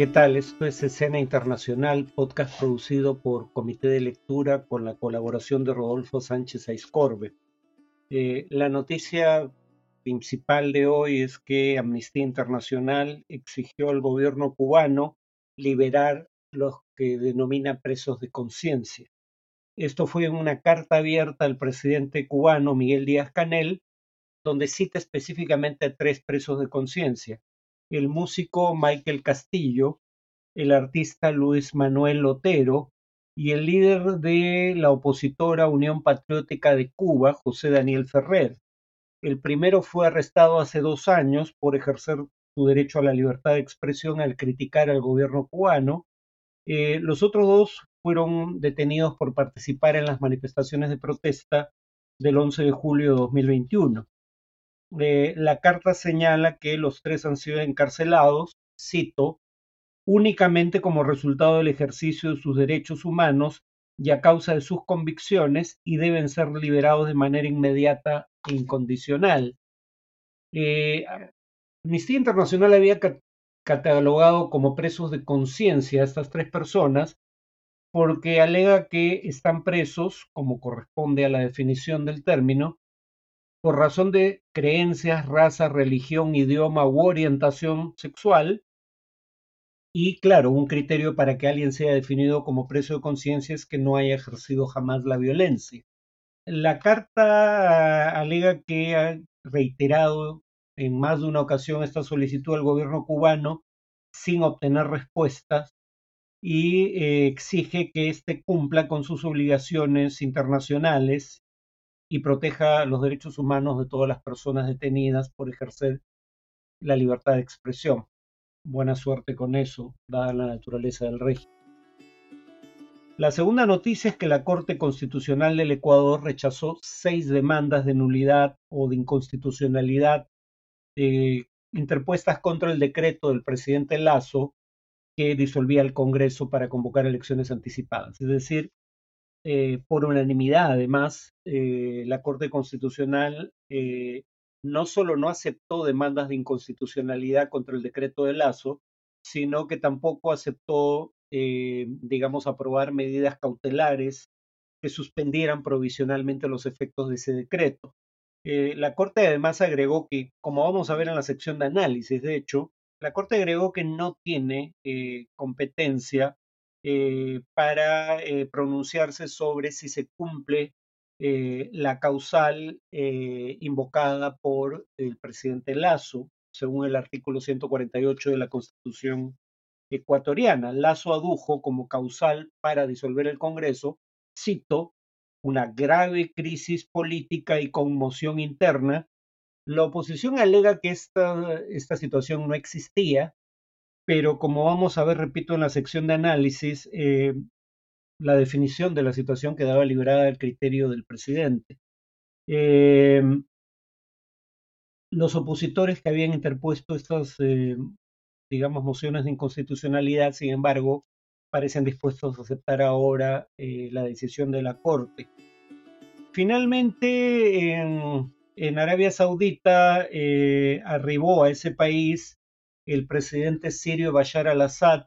¿Qué tal? Esto es Escena Internacional, podcast producido por Comité de Lectura con la colaboración de Rodolfo Sánchez Aiscorbe. Eh, la noticia principal de hoy es que Amnistía Internacional exigió al gobierno cubano liberar los que denomina presos de conciencia. Esto fue en una carta abierta al presidente cubano Miguel Díaz Canel, donde cita específicamente a tres presos de conciencia, el músico Michael Castillo, el artista Luis Manuel Otero y el líder de la opositora Unión Patriótica de Cuba, José Daniel Ferrer. El primero fue arrestado hace dos años por ejercer su derecho a la libertad de expresión al criticar al gobierno cubano. Eh, los otros dos fueron detenidos por participar en las manifestaciones de protesta del 11 de julio de 2021 la carta señala que los tres han sido encarcelados, cito, únicamente como resultado del ejercicio de sus derechos humanos y a causa de sus convicciones y deben ser liberados de manera inmediata e incondicional. Eh, Amnistía Internacional había catalogado como presos de conciencia a estas tres personas porque alega que están presos, como corresponde a la definición del término, por razón de creencias, raza, religión, idioma u orientación sexual. Y claro, un criterio para que alguien sea definido como preso de conciencia es que no haya ejercido jamás la violencia. La carta alega que ha reiterado en más de una ocasión esta solicitud al gobierno cubano sin obtener respuestas y eh, exige que éste cumpla con sus obligaciones internacionales y proteja los derechos humanos de todas las personas detenidas por ejercer la libertad de expresión. Buena suerte con eso, dada la naturaleza del régimen. La segunda noticia es que la Corte Constitucional del Ecuador rechazó seis demandas de nulidad o de inconstitucionalidad eh, interpuestas contra el decreto del presidente Lazo que disolvía el Congreso para convocar elecciones anticipadas. Es decir, eh, por unanimidad, además, eh, la Corte Constitucional eh, no solo no aceptó demandas de inconstitucionalidad contra el decreto de Lazo, sino que tampoco aceptó, digamos, aprobar medidas cautelares que suspendieran provisionalmente los efectos de ese decreto. la Corte además agregó que, como vamos a ver en la sección de análisis, de hecho, la Corte agregó que no tiene competencia eh, para eh, pronunciarse sobre si se cumple eh, la causal invocada por el presidente Lazo, según el artículo 148 de la Constitución ecuatoriana. Lazo adujo como causal para disolver el Congreso, cito, una grave crisis política y conmoción interna. La oposición alega que esta, esta situación no existía pero como vamos a ver, repito, en la sección de análisis, eh, la definición de la situación quedaba liberada del criterio del presidente. Eh, los opositores que habían interpuesto estas, eh, digamos, mociones de inconstitucionalidad, sin embargo, parecen dispuestos a aceptar ahora la decisión de la Corte. Finalmente, en, en Arabia Saudita arribó a ese país el presidente sirio Bashar al-Assad,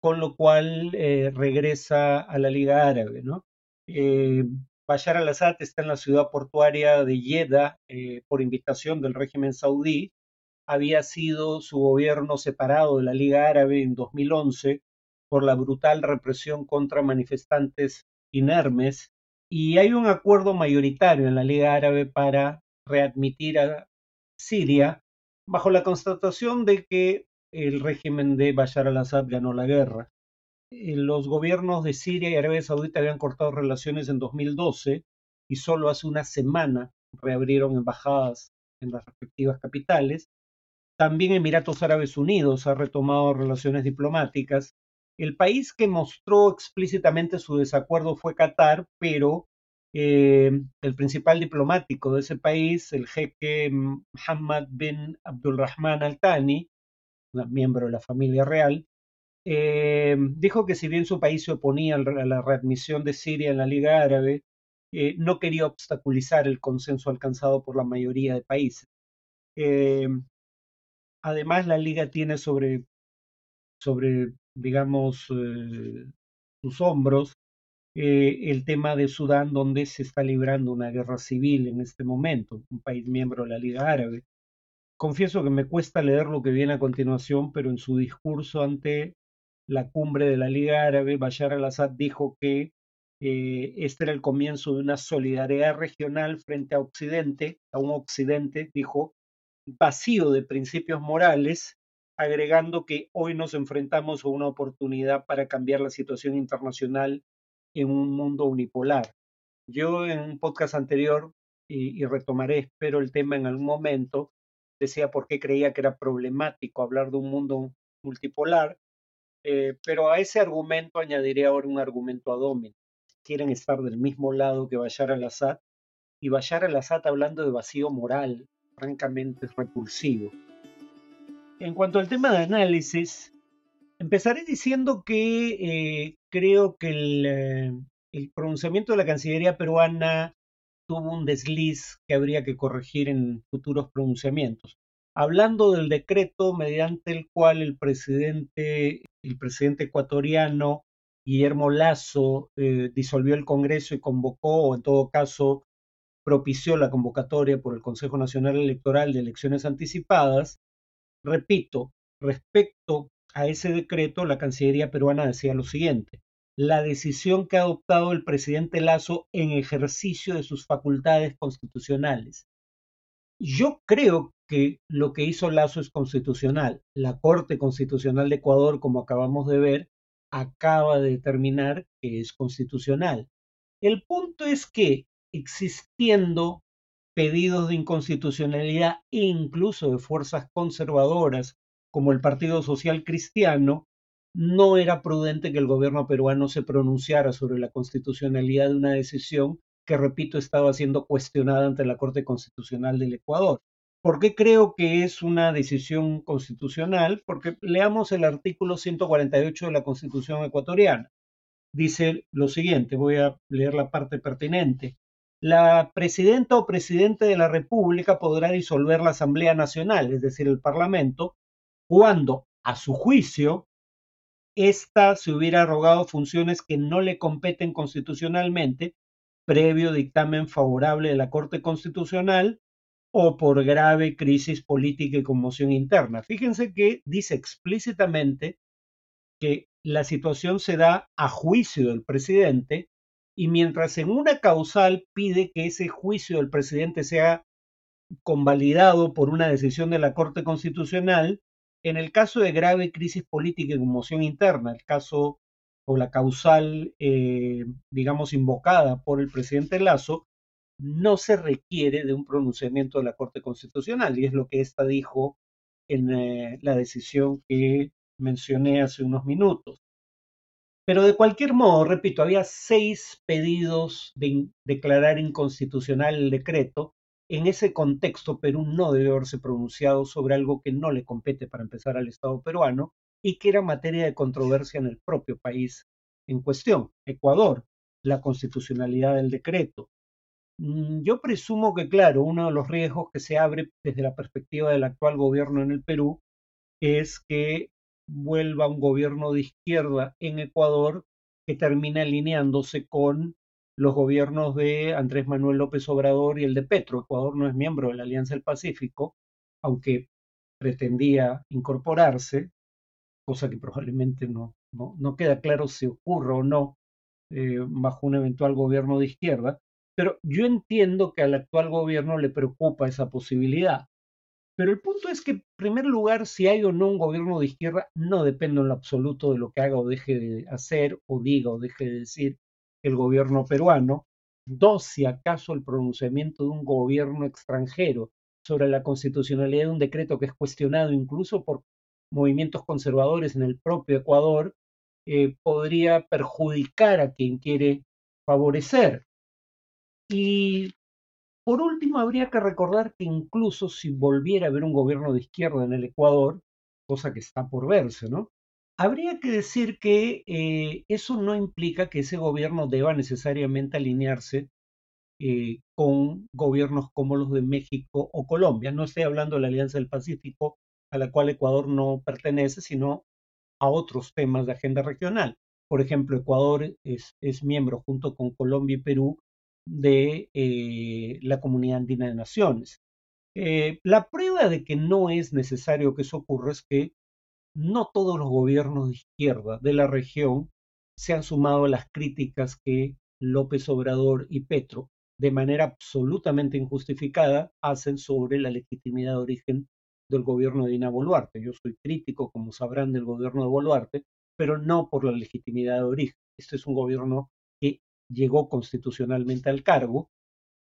con lo cual eh, regresa a la Liga Árabe. ¿no? Eh, Bashar al-Assad está en la ciudad portuaria de Jeddah eh, por invitación del régimen saudí. Había sido su gobierno separado de la Liga Árabe en 2011 por la brutal represión contra manifestantes inermes y hay un acuerdo mayoritario en la Liga Árabe para readmitir a Siria bajo la constatación de que el régimen de Bashar al-Assad ganó la guerra. Eh, los gobiernos de Siria y Arabia Saudita habían cortado relaciones en 2012 y solo hace una semana reabrieron embajadas en las respectivas capitales. También Emiratos Árabes Unidos ha retomado relaciones diplomáticas. El país que mostró explícitamente su desacuerdo fue Qatar, pero eh, el principal diplomático de ese país, el jeque Muhammad bin Abdulrahman al-Thani, miembro de la familia real, eh, dijo que si bien su país se oponía a la readmisión de Siria en la Liga Árabe, eh, no quería obstaculizar el consenso alcanzado por la mayoría de países. además, la Liga tiene sobre sobre, digamos, sus hombros eh, el tema de Sudán, donde se está librando una guerra civil en este momento, un país miembro de la Liga Árabe. Confieso que me cuesta leer lo que viene a continuación, pero en su discurso ante la cumbre de la Liga Árabe, Bashar al-Assad dijo que eh, este era el comienzo de una solidaridad regional frente a Occidente, a un Occidente, dijo, vacío de principios morales, agregando que hoy nos enfrentamos a una oportunidad para cambiar la situación internacional en un mundo unipolar. Yo en un podcast anterior, y, retomaré, espero, el tema en algún momento, decía por qué creía que era problemático hablar de un mundo multipolar, eh, pero a ese argumento añadiré ahora un argumento ad Quieren estar del mismo lado que Bashar al-Assad, y Bashar al-Assad hablando de vacío moral, francamente es repulsivo. En cuanto al tema de análisis, empezaré diciendo que eh, creo que eh, el, pronunciamiento de la Cancillería peruana tuvo un desliz que habría que corregir en futuros pronunciamientos. Hablando del decreto mediante el cual el presidente, el presidente ecuatoriano Guillermo Lazo eh, disolvió el Congreso y convocó, o en todo caso propició la convocatoria por el Consejo Nacional Electoral de elecciones anticipadas, Repito, respecto a ese decreto, la Cancillería peruana decía lo siguiente. La decisión que ha adoptado el presidente Lazo en ejercicio de sus facultades constitucionales. Yo creo que lo que hizo Lazo es constitucional. La Corte Constitucional de Ecuador, como acabamos de ver, acaba de determinar que es constitucional. El punto es que existiendo pedidos de inconstitucionalidad e incluso de fuerzas conservadoras como el Partido Social Cristiano, no era prudente que el gobierno peruano se pronunciara sobre la constitucionalidad de una decisión que, repito, estaba siendo cuestionada ante la Corte Constitucional del Ecuador. ¿Por qué creo que es una decisión constitucional? Porque leamos el artículo 148 de la Constitución ecuatoriana. Dice lo siguiente, voy a leer la parte pertinente la presidenta o presidente de la República podrá disolver la Asamblea Nacional, es decir, el Parlamento, cuando, a su juicio, ésta se hubiera arrogado funciones que no le competen constitucionalmente, previo dictamen favorable de la Corte Constitucional o por grave crisis política y conmoción interna. Fíjense que dice explícitamente que la situación se da a juicio del presidente y mientras en una causal pide que ese juicio del presidente sea convalidado por una decisión de la Corte Constitucional, en el caso de grave crisis política y conmoción interna, el caso o la causal, eh, digamos, invocada por el presidente Lazo, no se requiere de un pronunciamiento de la Corte Constitucional, y es lo que ésta dijo en eh, la decisión que mencioné hace unos minutos. Pero de cualquier modo, repito, había seis pedidos de declarar inconstitucional el decreto. En ese contexto, Perú no debe haberse pronunciado sobre algo que no le compete para empezar al Estado peruano y que era materia de controversia en el propio país en cuestión, Ecuador, la constitucionalidad del decreto. Mm, yo presumo que, claro, uno de los riesgos que se abre desde la perspectiva del actual gobierno en el Perú es que vuelva un gobierno de izquierda en Ecuador que termine alineándose con los gobiernos de Andrés Manuel López Obrador y el de Petro. Ecuador no es miembro de la Alianza del Pacífico, aunque pretendía incorporarse, cosa que probablemente no, no, queda claro si ocurre o no eh, bajo un eventual gobierno de izquierda. Pero yo entiendo que al actual gobierno le preocupa esa posibilidad. Pero el punto es que, en primer lugar, si hay o no un gobierno de izquierda, no depende en lo absoluto de lo que haga o deje de hacer, o diga o deje de decir el gobierno peruano. Dos, si acaso el pronunciamiento de un gobierno extranjero sobre la constitucionalidad de un decreto que es cuestionado incluso por movimientos conservadores en el propio Ecuador, eh, podría perjudicar a quien quiere favorecer. Y por último, habría que recordar que incluso si volviera a haber un gobierno de izquierda en el Ecuador, cosa que está por verse, ¿no? Habría que decir que eh, eso no implica que ese gobierno deba necesariamente alinearse eh, con gobiernos como los de México o Colombia. No estoy hablando de la Alianza del Pacífico, a la cual Ecuador no pertenece, sino a otros temas de agenda regional. Por ejemplo, Ecuador es, miembro junto con Colombia y Perú de eh, la Comunidad Andina de Naciones. La prueba de que no es necesario que eso ocurra es que no todos los gobiernos de izquierda de la región se han sumado a las críticas que López Obrador y Petro, de manera absolutamente injustificada, hacen sobre la legitimidad de origen del gobierno de Dina Boluarte. Yo soy crítico, como sabrán, del gobierno de Boluarte, pero no por la legitimidad de origen. Este es un gobierno que llegó constitucionalmente al cargo.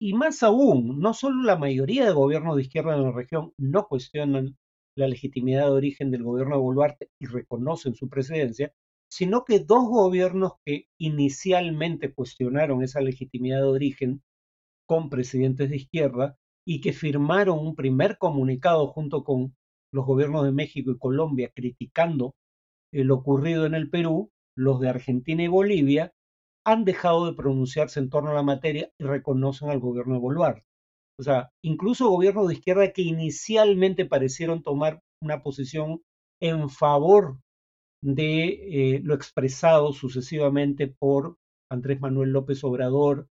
Y más aún, no solo la mayoría de gobiernos de izquierda en la región no cuestionan la legitimidad de origen del gobierno de Boluarte y reconocen su presidencia, sino que dos gobiernos que inicialmente cuestionaron esa legitimidad de origen con presidentes de izquierda y que firmaron un primer comunicado junto con los gobiernos de México y Colombia criticando lo ocurrido en el Perú, los de Argentina y Bolivia han dejado de pronunciarse en torno a la materia y reconocen al gobierno de Boluarte. O sea, incluso gobiernos de izquierda que inicialmente parecieron tomar una posición en favor de eh, lo expresado sucesivamente por Andrés Manuel López Obrador,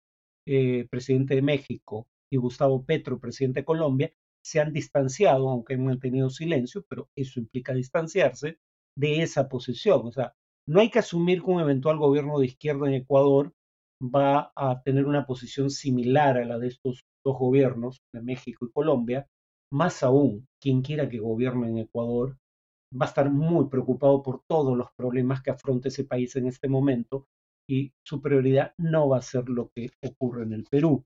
eh, presidente de México, y Gustavo Petro, presidente de Colombia, se han distanciado, aunque han mantenido silencio, pero eso implica distanciarse de esa posición. O sea, no hay que asumir que un eventual gobierno de izquierda en Ecuador va a tener una posición similar a la de estos dos gobiernos, de México y Colombia. Más aún, quien quiera que gobierne en Ecuador va a estar muy preocupado por todos los problemas que afronta ese país en este momento y su prioridad no va a ser lo que ocurre en el Perú.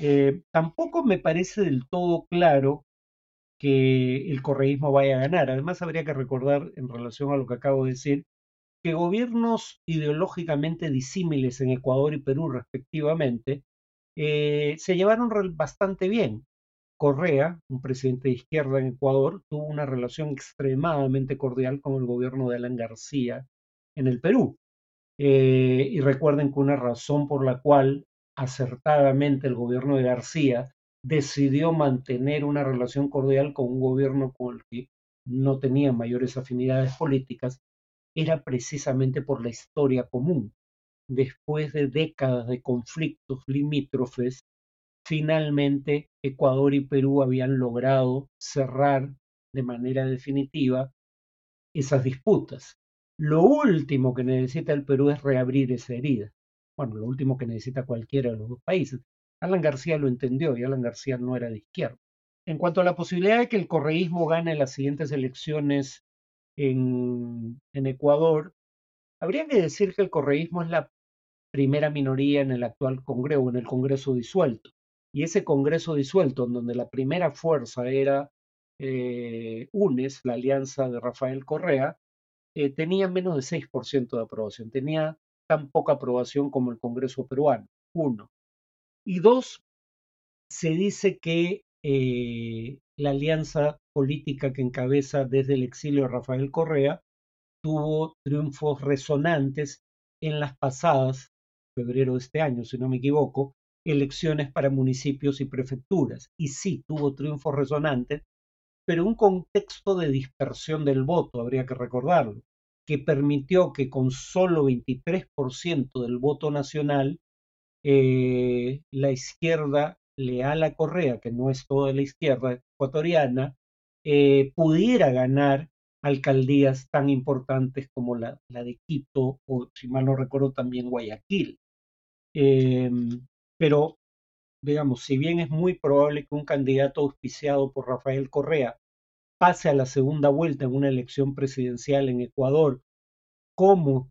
Eh, tampoco me parece del todo claro que el correísmo vaya a ganar. Además, habría que recordar, en relación a lo que acabo de decir, que gobiernos ideológicamente disímiles en Ecuador y Perú, respectivamente, eh, se llevaron bastante bien. Correa, un presidente de izquierda en Ecuador, tuvo una relación extremadamente cordial con el gobierno de Alan García en el Perú. Eh, y recuerden que una razón por la cual acertadamente el gobierno de García decidió mantener una relación cordial con un gobierno con el que no tenía mayores afinidades políticas, era precisamente por la historia común. Después de décadas de conflictos limítrofes, finalmente Ecuador y Perú habían logrado cerrar de manera definitiva esas disputas. Lo último que necesita el Perú es reabrir esa herida. Bueno, lo último que necesita cualquiera de los dos países. Alan García lo entendió y Alan García no era de izquierda. En cuanto a la posibilidad de que el correísmo gane las siguientes elecciones en, Ecuador, habría que decir que el correísmo es la primera minoría en el actual Congreso, en el Congreso disuelto. Y ese Congreso disuelto, en donde la primera fuerza era eh, UNES, la alianza de Rafael Correa, eh, tenía menos de 6% de aprobación, tenía tan poca aprobación como el Congreso peruano, uno. Y dos, se dice que eh, la alianza política que encabeza desde el exilio Rafael Correa tuvo triunfos resonantes en las pasadas, febrero de este año, si no me equivoco, elecciones para municipios y prefecturas. Y sí, tuvo triunfos resonantes, pero un contexto de dispersión del voto, habría que recordarlo, que permitió que con solo 23% del voto nacional eh, la izquierda leal a Correa, que no es toda la izquierda ecuatoriana, eh, pudiera ganar alcaldías tan importantes como la, de Quito o, si mal no recuerdo, también Guayaquil. Em, pero, digamos, si bien es muy probable que un candidato auspiciado por Rafael Correa pase a la segunda vuelta en una elección presidencial en Ecuador, como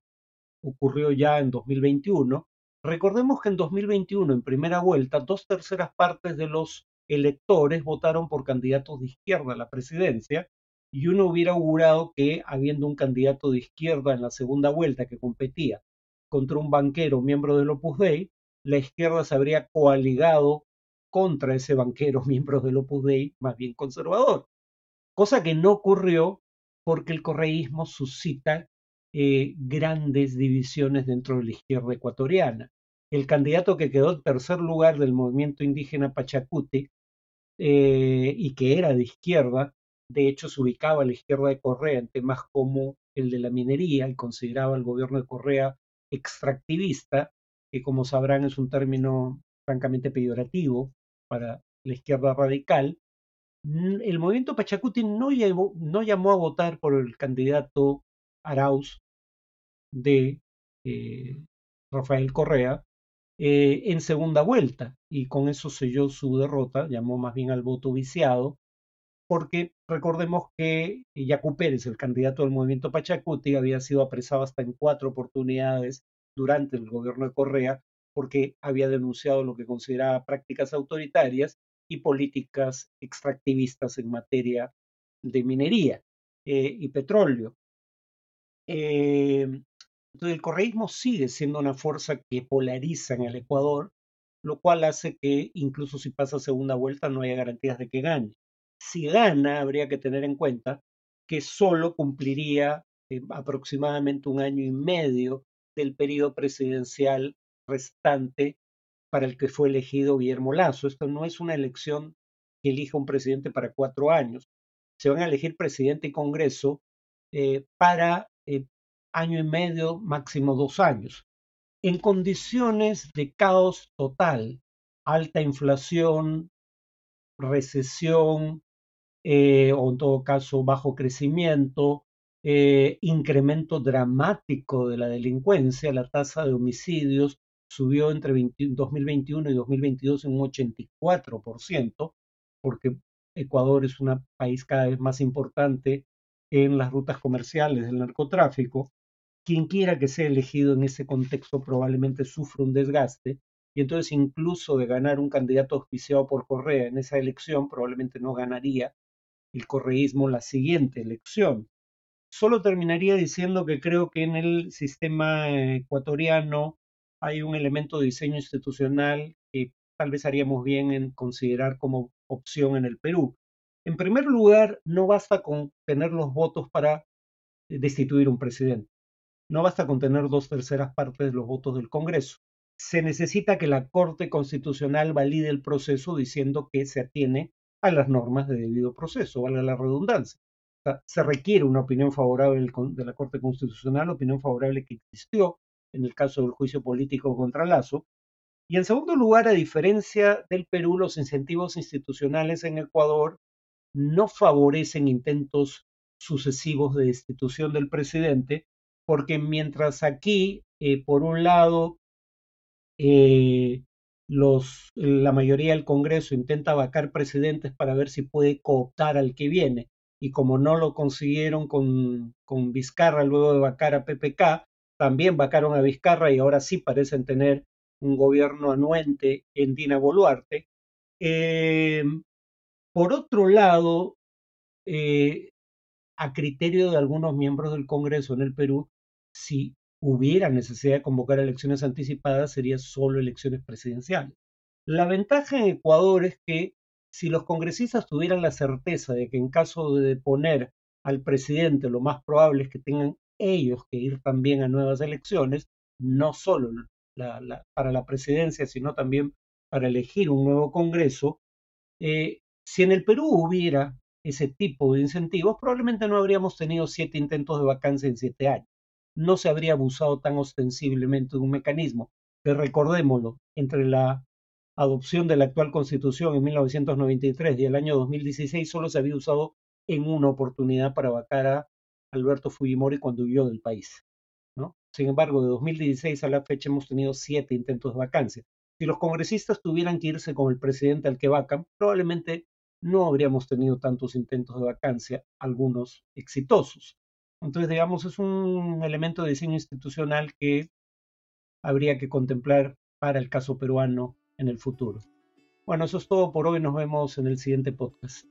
ocurrió ya en 2021, Recordemos que en 2021, en primera vuelta, dos terceras partes de los electores votaron por candidatos de izquierda a la presidencia y uno hubiera augurado que, habiendo un candidato de izquierda en la segunda vuelta que competía contra un banquero miembro del Opus Dei, la izquierda se habría coaligado contra ese banquero miembro del Opus Dei, más bien conservador. Cosa que no ocurrió porque el correísmo suscita eh, grandes divisiones dentro de la izquierda ecuatoriana. El candidato que quedó en tercer lugar del movimiento indígena Pachacuti eh, y que era de izquierda de hecho se ubicaba a la izquierda de Correa en temas como el de la minería y consideraba al gobierno de Correa extractivista, que como sabrán es un término francamente peyorativo para la izquierda radical, el movimiento Pachacuti no, no llamó a votar por el candidato Arauz de eh, Rafael Correa eh, en segunda vuelta y con eso selló su derrota, llamó más bien al voto viciado, porque recordemos que Yacu Pérez, el candidato del movimiento Pachacuti, había sido apresado hasta en cuatro oportunidades durante el gobierno de Correa porque había denunciado lo que consideraba prácticas autoritarias y políticas extractivistas en materia de minería eh, y petróleo. Eh, entonces el correísmo sigue siendo una fuerza que polariza en el Ecuador, lo cual hace que incluso si pasa segunda vuelta no haya garantías de que gane. Si gana, habría que tener en cuenta que solo cumpliría eh, aproximadamente un año y medio del periodo presidencial restante para el que fue elegido Guillermo Lazo. Esto no es una elección que elija un presidente para cuatro años. Se van a elegir presidente y Congreso eh, para eh, año y medio, máximo dos años. En condiciones de caos total, alta inflación, recesión, eh, o en todo caso bajo crecimiento, incremento dramático de la delincuencia, la tasa de homicidios subió entre 2021 y 2022 en un 84%, porque Ecuador es un país cada vez más importante en las rutas comerciales del narcotráfico. Quien quiera que sea elegido en ese contexto probablemente sufre un desgaste y entonces incluso de ganar un candidato auspiciado por Correa en esa elección probablemente no ganaría el correísmo la siguiente elección. Solo terminaría diciendo que creo que en el sistema ecuatoriano hay un elemento de diseño institucional que tal vez haríamos bien en considerar como opción en el Perú. En primer lugar, no basta con tener los votos para destituir un presidente. No basta con tener dos terceras partes de los votos del Congreso. Se necesita que la Corte Constitucional valide el proceso diciendo que se atiene a las normas de debido proceso, valga la redundancia. se requiere una opinión favorable de la Corte Constitucional, opinión favorable que existió en el caso del juicio político contra Lazo. Y en segundo lugar, a diferencia del Perú, los incentivos institucionales en Ecuador no favorecen intentos sucesivos de destitución del presidente, porque mientras aquí, eh, por un lado, eh, la mayoría del Congreso intenta vacar presidentes para ver si puede cooptar al que viene, y como no lo consiguieron con, con Vizcarra luego de vacar a PPK, también vacaron a Vizcarra y ahora sí parecen tener un gobierno anuente en Dina Boluarte. Eh, por otro lado, a criterio de algunos miembros del Congreso en el Perú, si hubiera necesidad de convocar elecciones anticipadas, sería solo elecciones presidenciales. La ventaja en Ecuador es que si los congresistas tuvieran la certeza de que en caso de deponer al presidente, lo más probable es que tengan ellos que ir también a nuevas elecciones, no solo para la presidencia, sino también para elegir un nuevo Congreso. Eh, si en el Perú hubiera ese tipo de incentivos, probablemente no habríamos tenido siete intentos de vacancia en siete años. No se habría abusado tan ostensiblemente de un mecanismo que, recordémoslo, entre la adopción de la actual constitución en 1993 y el año 2016 solo se había usado en una oportunidad para vacar a Alberto Fujimori cuando huyó del país. Sin embargo, de 2016 a la fecha hemos tenido siete intentos de vacancia. Si los congresistas tuvieran que irse con el presidente al que vacan, probablemente no habríamos tenido tantos intentos de vacancia, algunos exitosos. Entonces, digamos, es un elemento de diseño institucional que habría que contemplar para el caso peruano en el futuro. Bueno, eso es todo por hoy. Nos vemos en el siguiente podcast.